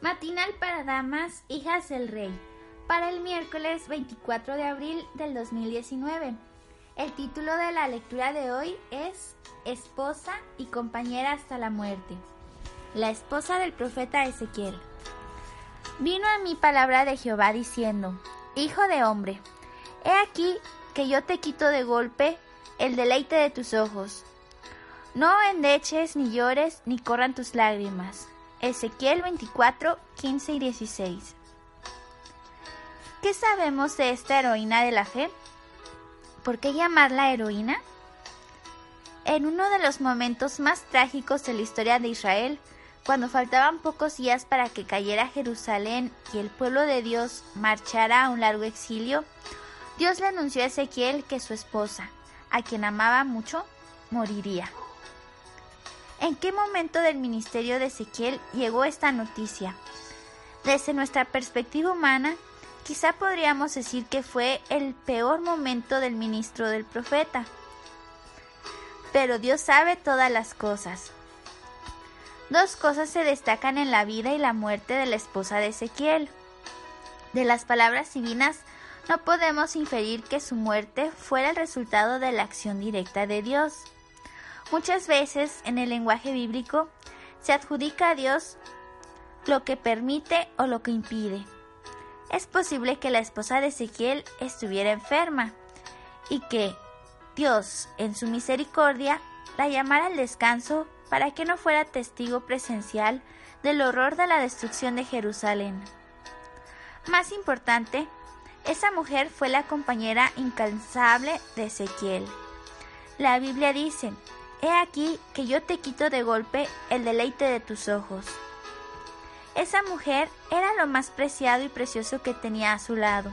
Matinal para damas, hijas del rey, para el miércoles 24 de abril del 2019. El título de la lectura de hoy es Esposa y compañera hasta la muerte. La esposa del profeta Ezequiel. Vino a mí palabra de Jehová diciendo, Hijo de hombre, he aquí que yo te quito de golpe el deleite de tus ojos. No endeches ni llores ni corran tus lágrimas Ezequiel 24, 15 y 16. ¿Qué sabemos de esta heroína de la fe? ¿Por qué llamarla heroína? En uno de los momentos más trágicos de la historia de Israel, cuando faltaban pocos días para que cayera Jerusalén y el pueblo de Dios marchara a un largo exilio, Dios le anunció a Ezequiel que su esposa, a quien amaba mucho, moriría. ¿En qué momento del ministerio de Ezequiel llegó esta noticia? Desde nuestra perspectiva humana, quizá podríamos decir que fue el peor momento del ministro del profeta. Pero Dios sabe todas las cosas. Dos cosas se destacan en la vida y la muerte de la esposa de Ezequiel. De las palabras divinas no podemos inferir que su muerte fuera el resultado de la acción directa de Dios. Muchas veces en el lenguaje bíblico se adjudica a Dios lo que permite o lo que impide. Es posible que la esposa de Ezequiel estuviera enferma y que Dios, en su misericordia, la llamara al descanso para que no fuera testigo presencial del horror de la destrucción de Jerusalén. Más importante, esa mujer fue la compañera incansable de Ezequiel. La Biblia dice, He aquí que yo te quito de golpe el deleite de tus ojos. Esa mujer era lo más preciado y precioso que tenía a su lado.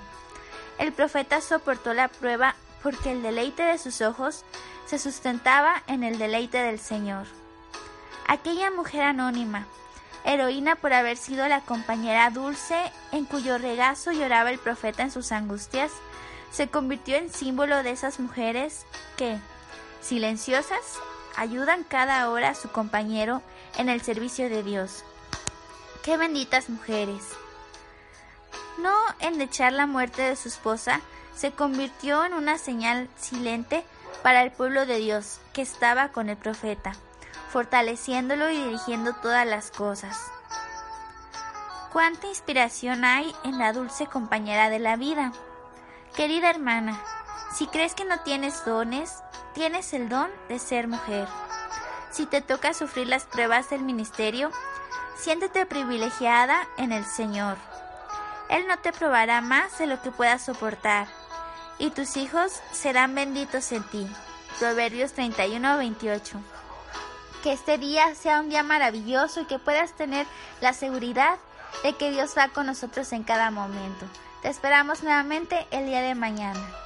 El profeta soportó la prueba porque el deleite de sus ojos se sustentaba en el deleite del Señor. Aquella mujer anónima, heroína por haber sido la compañera dulce en cuyo regazo lloraba el profeta en sus angustias, se convirtió en símbolo de esas mujeres que, silenciosas, ayudan cada hora a su compañero en el servicio de Dios. ¡Qué benditas mujeres! No endechar la muerte de su esposa se convirtió en una señal silente para el pueblo de Dios que estaba con el profeta, fortaleciéndolo y dirigiendo todas las cosas. Cuánta inspiración hay en la dulce compañera de la vida. Querida hermana, si crees que no tienes dones, tienes el don de ser mujer. Si te toca sufrir las pruebas del ministerio, siéntete privilegiada en el Señor. Él no te probará más de lo que puedas soportar, y tus hijos serán benditos en ti. Proverbios 31 28. Que este día sea un día maravilloso y que puedas tener la seguridad de que Dios va con nosotros en cada momento. Te esperamos nuevamente el día de mañana.